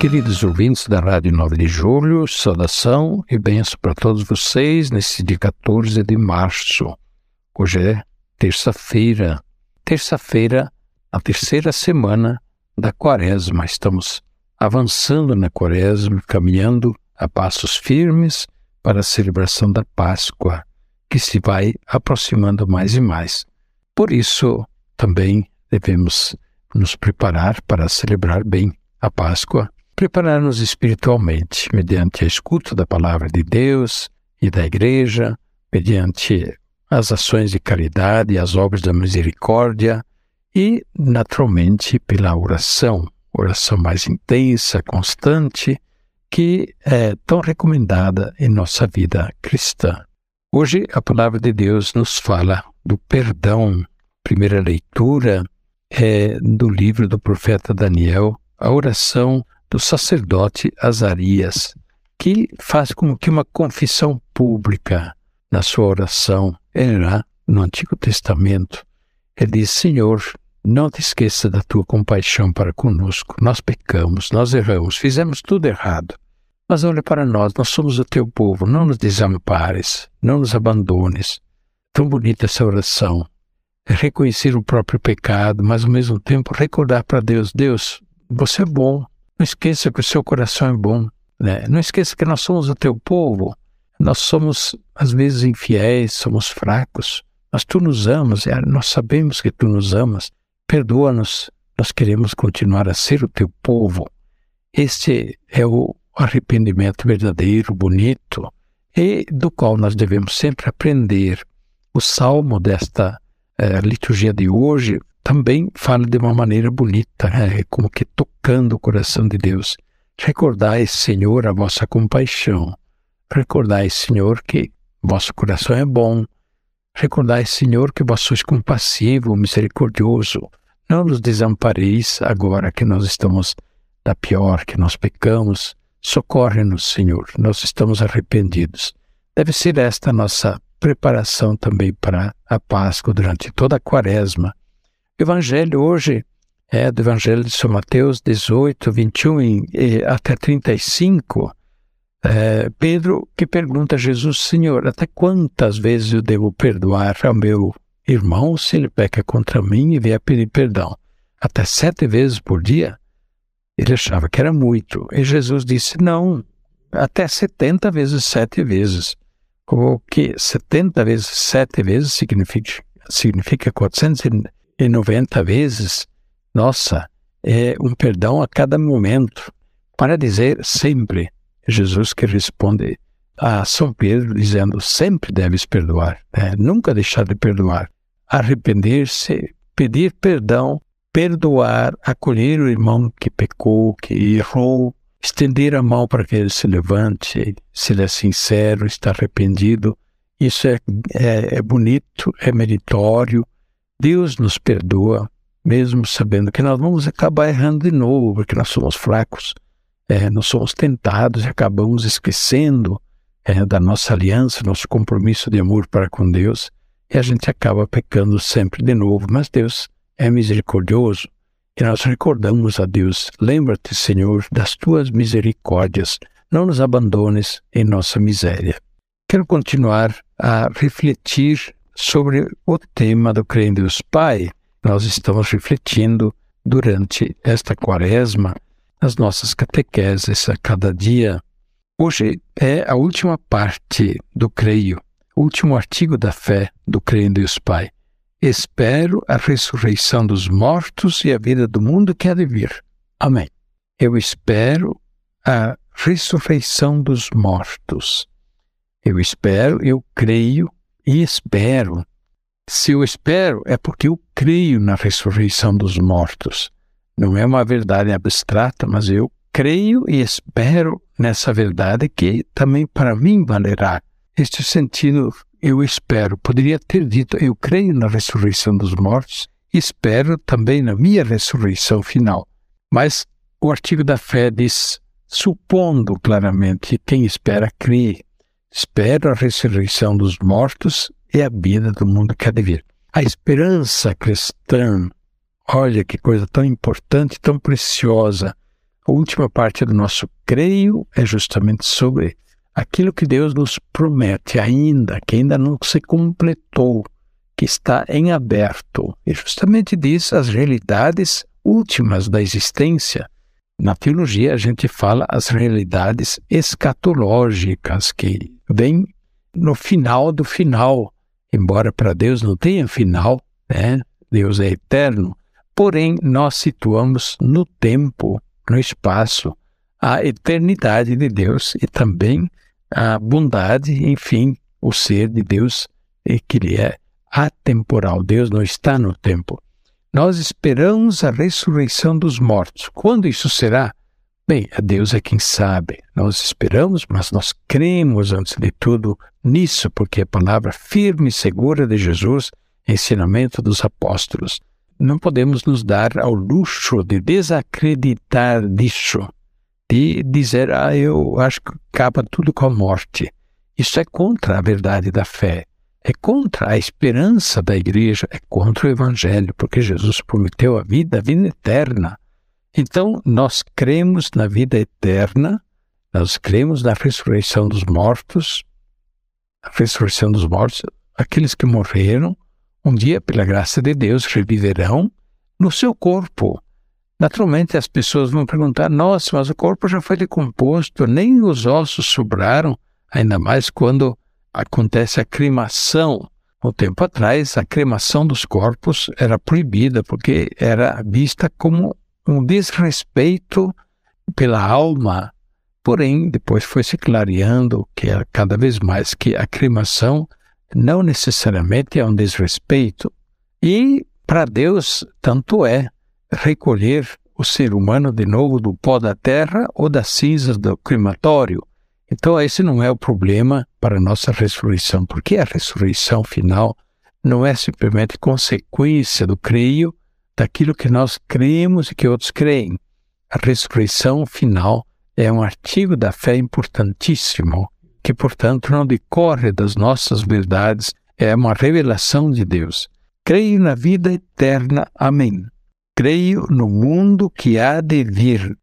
Queridos ouvintes da Rádio 9 de Julho, saudação e benção para todos vocês nesse dia 14 de março. Hoje é terça-feira, terça-feira, a terceira semana da quaresma. Estamos avançando na quaresma, caminhando a passos firmes para a celebração da Páscoa, que se vai aproximando mais e mais. Por isso, também devemos nos preparar para celebrar bem a Páscoa preparar-nos espiritualmente, mediante a escuta da palavra de Deus e da Igreja, mediante as ações de caridade e as obras da misericórdia e, naturalmente, pela oração, oração mais intensa, constante, que é tão recomendada em nossa vida cristã. Hoje, a palavra de Deus nos fala do perdão. Primeira leitura é do livro do profeta Daniel, a oração do sacerdote Azarias, que faz como que uma confissão pública na sua oração. Era no Antigo Testamento. Ele diz: Senhor, não te esqueça da tua compaixão para conosco. Nós pecamos, nós erramos, fizemos tudo errado. Mas olha para nós, nós somos o teu povo, não nos desampares, não nos abandones. Tão bonita essa oração. É reconhecer o próprio pecado, mas ao mesmo tempo recordar para Deus: Deus, você é bom, não esqueça que o seu coração é bom. Né? Não esqueça que nós somos o teu povo. Nós somos, às vezes, infiéis, somos fracos. Mas tu nos amas, nós sabemos que tu nos amas. Perdoa-nos. Nós queremos continuar a ser o teu povo. Este é o arrependimento verdadeiro, bonito, e do qual nós devemos sempre aprender. O salmo desta eh, liturgia de hoje também fala de uma maneira bonita, né? como que tocando o coração de Deus. Recordai, Senhor, a vossa compaixão. Recordai, Senhor, que vosso coração é bom. Recordai, Senhor, que vós sois compassivo, misericordioso. Não nos desampareis agora que nós estamos da pior, que nós pecamos. Socorre-nos, Senhor, nós estamos arrependidos. Deve ser esta a nossa preparação também para a Páscoa durante toda a quaresma Evangelho hoje é do Evangelho de São Mateus 18, 21 e, até 35. É, Pedro que pergunta a Jesus, Senhor, até quantas vezes eu devo perdoar ao meu irmão se ele peca contra mim e vier pedir perdão? Até sete vezes por dia? Ele achava que era muito. E Jesus disse, não, até setenta vezes sete vezes. O que 70 vezes sete vezes significa, significa 400 e 90 vezes, nossa, é um perdão a cada momento, para dizer sempre. Jesus que responde a São Pedro dizendo: sempre deves perdoar, né? nunca deixar de perdoar. Arrepender-se, pedir perdão, perdoar, acolher o irmão que pecou, que errou, estender a mão para que ele se levante, se ele é sincero, está arrependido. Isso é, é, é bonito, é meritório, Deus nos perdoa, mesmo sabendo que nós vamos acabar errando de novo, porque nós somos fracos, é, nós somos tentados e acabamos esquecendo é, da nossa aliança, nosso compromisso de amor para com Deus, e a gente acaba pecando sempre de novo. Mas Deus é misericordioso e nós recordamos a Deus: lembra-te, Senhor, das tuas misericórdias, não nos abandones em nossa miséria. Quero continuar a refletir sobre o tema do Creio em Deus Pai. Nós estamos refletindo durante esta quaresma nas nossas catequeses a cada dia. Hoje é a última parte do Creio, o último artigo da fé do Creio em Deus Pai. Espero a ressurreição dos mortos e a vida do mundo que há de vir. Amém. Eu espero a ressurreição dos mortos. Eu espero, eu creio e espero Se eu espero, é porque eu creio na ressurreição dos mortos. Não é uma verdade abstrata, mas eu creio e espero nessa verdade que também para mim valerá. Este sentido, eu espero. Poderia ter dito, eu creio na ressurreição dos mortos, espero também na minha ressurreição final. Mas o artigo da fé diz, supondo claramente que quem espera crê, espera a ressurreição dos mortos e a vida do mundo que há de vir. A esperança cristã, olha que coisa tão importante, tão preciosa. A última parte do nosso creio é justamente sobre aquilo que Deus nos promete ainda, que ainda não se completou, que está em aberto. E justamente diz as realidades últimas da existência. Na teologia, a gente fala as realidades escatológicas que vêm no final do final. Embora para Deus não tenha final, né? Deus é eterno, porém nós situamos no tempo, no espaço, a eternidade de Deus e também a bondade, enfim, o ser de Deus, que ele é atemporal. Deus não está no tempo. Nós esperamos a ressurreição dos mortos. Quando isso será? Bem, a Deus é quem sabe. Nós esperamos, mas nós cremos, antes de tudo, nisso, porque a palavra firme e segura de Jesus, ensinamento dos apóstolos. Não podemos nos dar ao luxo de desacreditar disso, de dizer, ah, eu acho que acaba tudo com a morte. Isso é contra a verdade da fé é contra a esperança da igreja, é contra o evangelho, porque Jesus prometeu a vida, a vida eterna. Então, nós cremos na vida eterna, nós cremos na ressurreição dos mortos, a ressurreição dos mortos, aqueles que morreram, um dia, pela graça de Deus, reviverão no seu corpo. Naturalmente, as pessoas vão perguntar: nossa, mas o corpo já foi decomposto, nem os ossos sobraram, ainda mais quando acontece a cremação. Um tempo atrás, a cremação dos corpos era proibida porque era vista como um desrespeito pela alma. Porém, depois foi se clareando que é cada vez mais que a cremação não necessariamente é um desrespeito. E para Deus, tanto é recolher o ser humano de novo do pó da terra ou das cinzas do crematório. Então, esse não é o problema para a nossa ressurreição, porque a ressurreição final não é simplesmente consequência do creio, daquilo que nós cremos e que outros creem. A ressurreição final é um artigo da fé importantíssimo, que, portanto, não decorre das nossas verdades, é uma revelação de Deus. Creio na vida eterna. Amém. Creio no mundo que há de vir.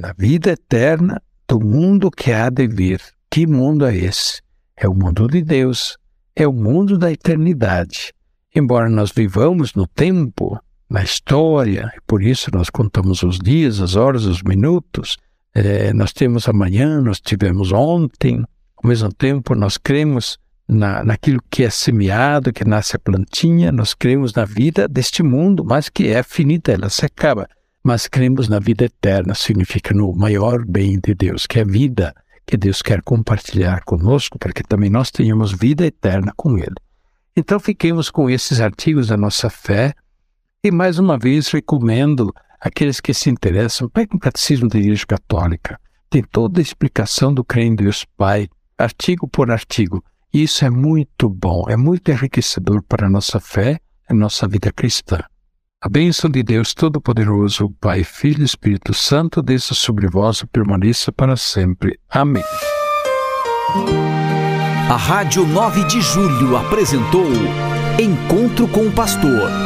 Na vida eterna do mundo que há de vir. Que mundo é esse? É o mundo de Deus, é o mundo da eternidade. Embora nós vivamos no tempo, na história, por isso nós contamos os dias, as horas, os minutos, é, nós temos amanhã, nós tivemos ontem, ao mesmo tempo nós cremos na, naquilo que é semeado, que nasce a plantinha, nós cremos na vida deste mundo, mas que é finita, ela se acaba. Mas cremos na vida eterna, significa no maior bem de Deus, que é a vida que Deus quer compartilhar conosco, para que também nós tenhamos vida eterna com Ele. Então fiquemos com esses artigos da nossa fé e mais uma vez recomendo aqueles que se interessam, peguem o Catecismo da Igreja Católica, tem toda a explicação do crer em Deus Pai, artigo por artigo. E isso é muito bom, é muito enriquecedor para a nossa fé e nossa vida cristã. A bênção de Deus Todo-Poderoso, Pai, Filho e Espírito Santo, desça sobre vós e permaneça para sempre. Amém. A Rádio 9 de Julho apresentou Encontro com o Pastor,